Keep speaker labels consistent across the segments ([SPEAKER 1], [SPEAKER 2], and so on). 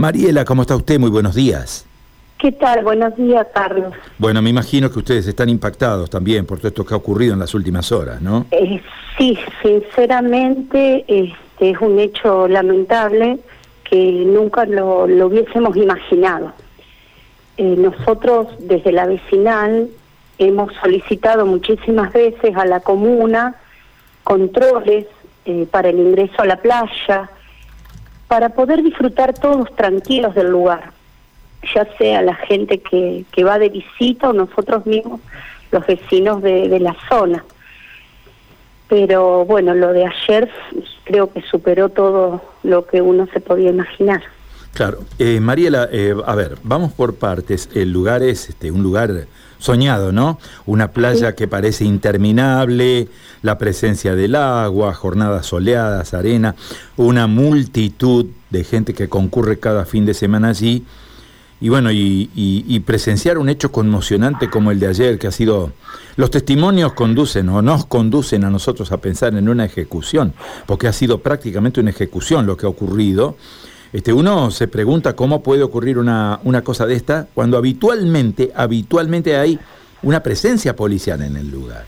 [SPEAKER 1] Mariela, ¿cómo está usted? Muy buenos días.
[SPEAKER 2] ¿Qué tal? Buenos días, Carlos.
[SPEAKER 1] Bueno, me imagino que ustedes están impactados también por todo esto que ha ocurrido en las últimas horas, ¿no?
[SPEAKER 2] Eh, sí, sinceramente este, es un hecho lamentable que nunca lo, hubiésemos imaginado. Eh, nosotros desde la vecinal hemos solicitado muchísimas veces a la comuna controles eh, para el ingreso a la playa, para poder disfrutar todos tranquilos del lugar ya sea la gente que, que va de visita o nosotros mismos, los vecinos de, la zona. Pero bueno, lo de ayer creo que superó todo lo que uno se podía imaginar.
[SPEAKER 1] Claro. Eh, Mariela, eh, a ver, vamos por partes. El lugar es este, un lugar soñado, ¿no? Una playa que parece interminable, la presencia del agua, jornadas soleadas, arena, una multitud de gente que concurre cada fin de semana allí y bueno, y, presenciar un hecho conmocionante como el de ayer, que ha sido... Los testimonios conducen o nos conducen a nosotros a pensar en una ejecución, porque ha sido prácticamente una ejecución lo que ha ocurrido. Este, uno se pregunta cómo puede ocurrir una, una cosa de esta cuando habitualmente, habitualmente hay una presencia policial en el lugar.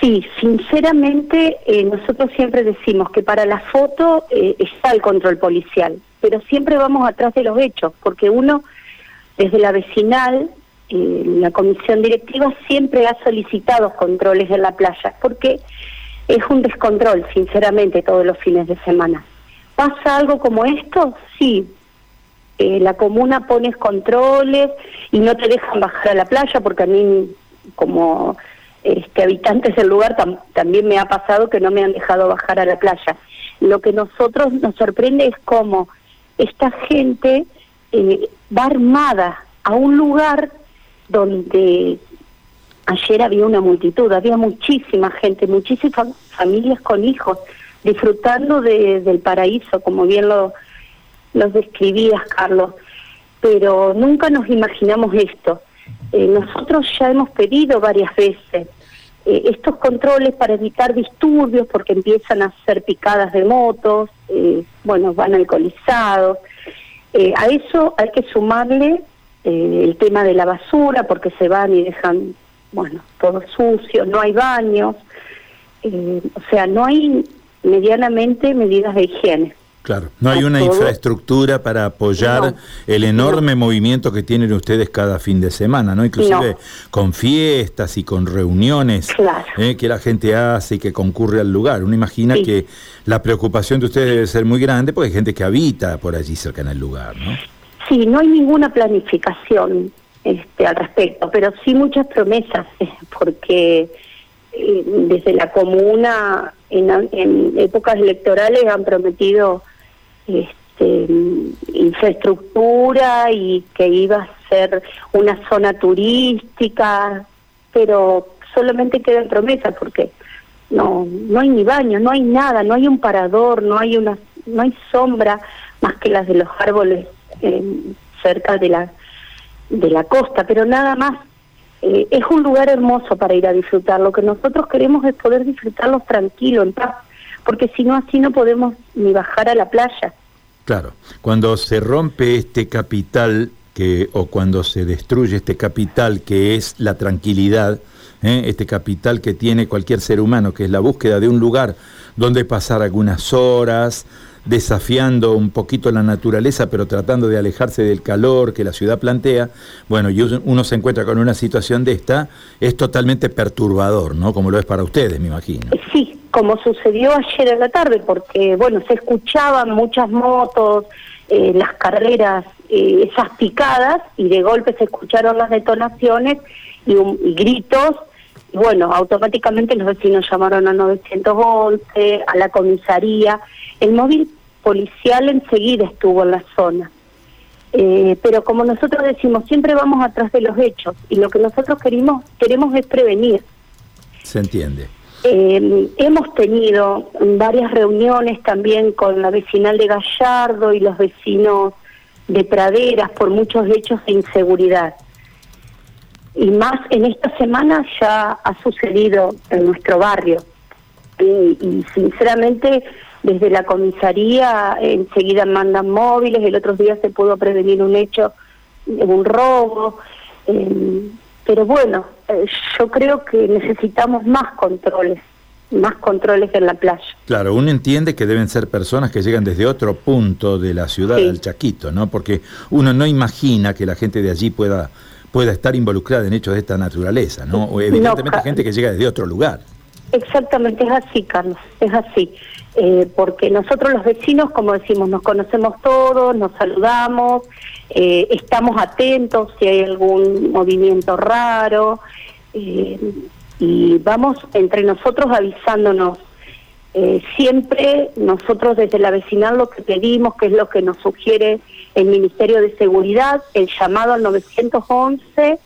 [SPEAKER 2] Sí, sinceramente eh, nosotros siempre decimos que para la foto eh, está el control policial, pero siempre vamos atrás de los hechos, porque uno desde la vecinal, eh, la comisión directiva siempre ha solicitado controles en la playa, porque es un descontrol, sinceramente, todos los fines de semana. ¿Pasa algo como esto? Sí. la comuna pone controles y no te dejan bajar a la playa, porque a mí, como este, habitantes del lugar también me ha pasado que no me han dejado bajar a la playa. Lo que nosotros nos sorprende es cómo esta gente eh, va armada a un lugar donde ayer había una multitud, había muchísima gente, muchísimas familias con hijos disfrutando del paraíso, como bien lo, lo describías, Carlos. Pero nunca nos imaginamos esto eh, nosotros ya hemos pedido varias veces eh, estos controles para evitar disturbios porque empiezan a ser picadas de motos, eh, bueno, van alcoholizados. a eso hay que sumarle el tema de la basura porque se van y dejan, bueno, todo sucio, no hay baños, o sea, no hay medianamente medidas de higiene.
[SPEAKER 1] Claro, no hay una infraestructura para apoyar el enorme movimiento que tienen ustedes cada fin de semana, ¿no? Inclusive con fiestas y con reuniones ¿eh? que la gente hace y que concurre al lugar. Uno imagina que la preocupación de ustedes debe ser muy grande porque hay gente que habita por allí cerca en el lugar, ¿no?
[SPEAKER 2] Sí, no hay ninguna planificación este, al respecto, pero sí muchas promesas, porque eh, desde la comuna en, en épocas electorales han prometido este, infraestructura y que iba a ser una zona turística, pero solamente quedan promesas porque no no hay ni baño, no hay nada, no hay un parador, no hay una no hay sombra más que las de los árboles eh, cerca de la de la costa, pero nada más. Eh, es un lugar hermoso para ir a disfrutar. Lo que nosotros queremos es poder disfrutarlo tranquilo, en paz porque si no así no podemos ni bajar a la playa.
[SPEAKER 1] Claro, cuando se rompe este capital que o cuando se destruye este capital que es la tranquilidad, ¿eh? este capital que tiene cualquier ser humano, que es la búsqueda de un lugar donde pasar algunas horas, desafiando un poquito la naturaleza, pero tratando de alejarse del calor que la ciudad plantea, bueno, y uno se encuentra con una situación de esta, es totalmente perturbador, ¿no? Como lo es para ustedes, me imagino.
[SPEAKER 2] Sí, como sucedió ayer en la tarde, porque, bueno, se escuchaban muchas motos, eh, las carreras, eh, esas picadas, y de golpe se escucharon las detonaciones y, y gritos, bueno, automáticamente los vecinos llamaron a 911, a la comisaría. El móvil policial enseguida estuvo en la zona. Eh, pero como nosotros decimos, siempre vamos atrás de los hechos y lo que nosotros queremos, queremos es prevenir.
[SPEAKER 1] Se entiende.
[SPEAKER 2] Eh, hemos tenido varias reuniones también con la vecinal de Gallardo y los vecinos de Praderas por muchos hechos de inseguridad y más en esta semana ya ha sucedido en nuestro barrio. Y, sinceramente desde la comisaría enseguida mandan móviles, el otro día se pudo prevenir un hecho, un robo, eh, pero bueno, eh, yo creo que necesitamos más controles más controles en la playa.
[SPEAKER 1] Claro, uno entiende que deben ser personas que llegan desde otro punto de la ciudad del Chaquito, ¿no? Porque uno no imagina que la gente de allí pueda pueda estar involucrada en hechos de esta naturaleza, ¿no? O evidentemente gente que llega desde otro lugar.
[SPEAKER 2] Exactamente, es así, Carlos, es así. Eh, porque nosotros los vecinos, como decimos, nos conocemos todos, nos saludamos, eh, estamos atentos si hay algún movimiento raro. Eh, y vamos entre nosotros avisándonos. Siempre nosotros desde la vecinal lo que pedimos, que es lo que nos sugiere el Ministerio de Seguridad, el llamado al 911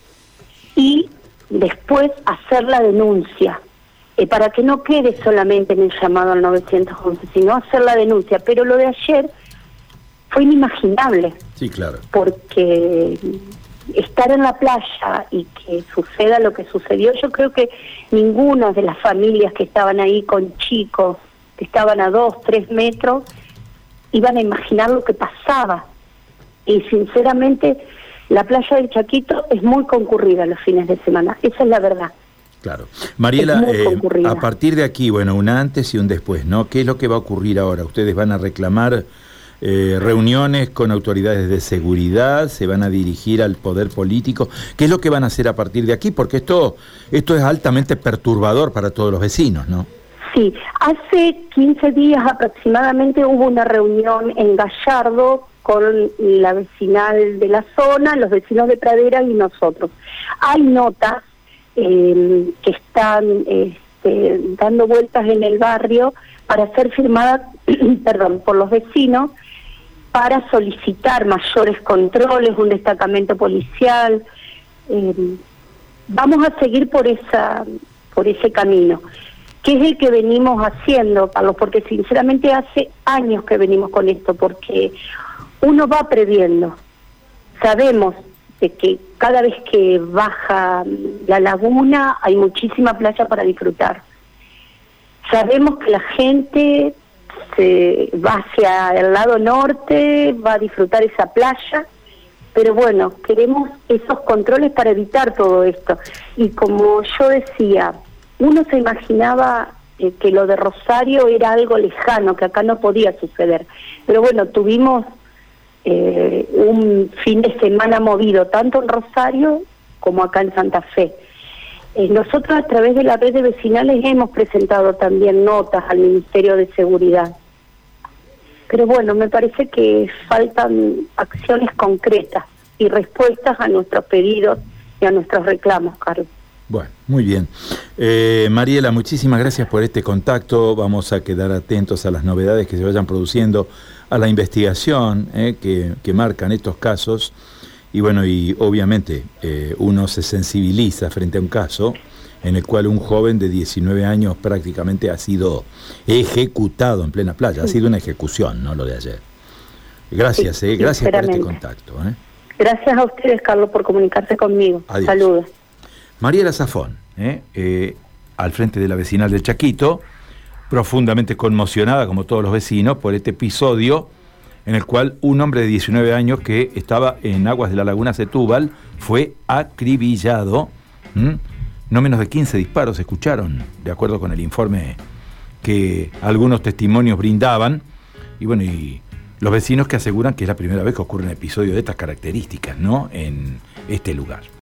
[SPEAKER 2] y después hacer la denuncia, eh, para que no quede solamente en el llamado al 911, sino hacer la denuncia. Pero lo de ayer fue inimaginable.
[SPEAKER 1] Sí, claro.
[SPEAKER 2] Porque estar en la playa y que suceda lo que sucedió, yo creo que ninguna de las familias que estaban ahí con chicos, que estaban a dos, tres metros, iban a imaginar lo que pasaba. Y sinceramente, la playa del Chaquito es muy concurrida los fines de semana, esa es la verdad.
[SPEAKER 1] Claro. Mariela, eh, a partir de aquí, bueno, un antes y un después, ¿no? ¿Qué es lo que va a ocurrir ahora? ¿Ustedes van a reclamar eh, reuniones con autoridades de seguridad, se van a dirigir al poder político. ¿Qué es lo que van a hacer a partir de aquí? Porque esto, esto es altamente perturbador para todos los vecinos, ¿no?
[SPEAKER 2] Sí, hace 15 días aproximadamente hubo una reunión en Gallardo con la vecinal de la zona, los vecinos de Pradera y nosotros. Hay notas eh, que están este, dando vueltas en el barrio para ser firmadas perdón, por los vecinos para solicitar mayores controles, un destacamento policial. Eh, vamos a seguir por esa por ese camino, que es el que venimos haciendo, Carlos, porque sinceramente hace años que venimos con esto, porque uno va previendo. Sabemos de que cada vez que baja la laguna hay muchísima playa para disfrutar. Sabemos que la gente se va hacia el lado norte, va a disfrutar esa playa, pero bueno, queremos esos controles para evitar todo esto. Y como yo decía, uno se imaginaba eh, que lo de Rosario era algo lejano, que acá no podía suceder. Pero bueno, tuvimos eh, un fin de semana movido, tanto en Rosario como acá en Santa Fe. Eh, nosotros a través de la red de vecinales hemos presentado también notas al Ministerio de Seguridad pero bueno, me parece que faltan acciones concretas y respuestas a nuestros pedidos y a nuestros reclamos, Carlos.
[SPEAKER 1] Bueno, muy bien. Eh, Mariela, muchísimas gracias por este contacto. Vamos a quedar atentos a las novedades que se vayan produciendo, a la investigación eh, que, marcan estos casos. Y bueno, y obviamente eh, uno se sensibiliza frente a un caso en el cual un joven de 19 años prácticamente ha sido ejecutado en plena playa. Ha sido una ejecución, no lo de ayer. Gracias, eh, gracias por este contacto.
[SPEAKER 2] Gracias a ustedes, Carlos, por comunicarse conmigo. Saludos.
[SPEAKER 1] Mariela Zafón, al frente de la vecinal del Chaquito, profundamente conmocionada, como todos los vecinos, por este episodio en el cual un hombre de 19 años que estaba en aguas de la laguna Setúbal fue acribillado. No menos de 15 disparos se escucharon, de acuerdo con el informe que algunos testimonios brindaban. Y bueno, y los vecinos que aseguran que es la primera vez que ocurre un episodio de estas características, ¿no? En este lugar.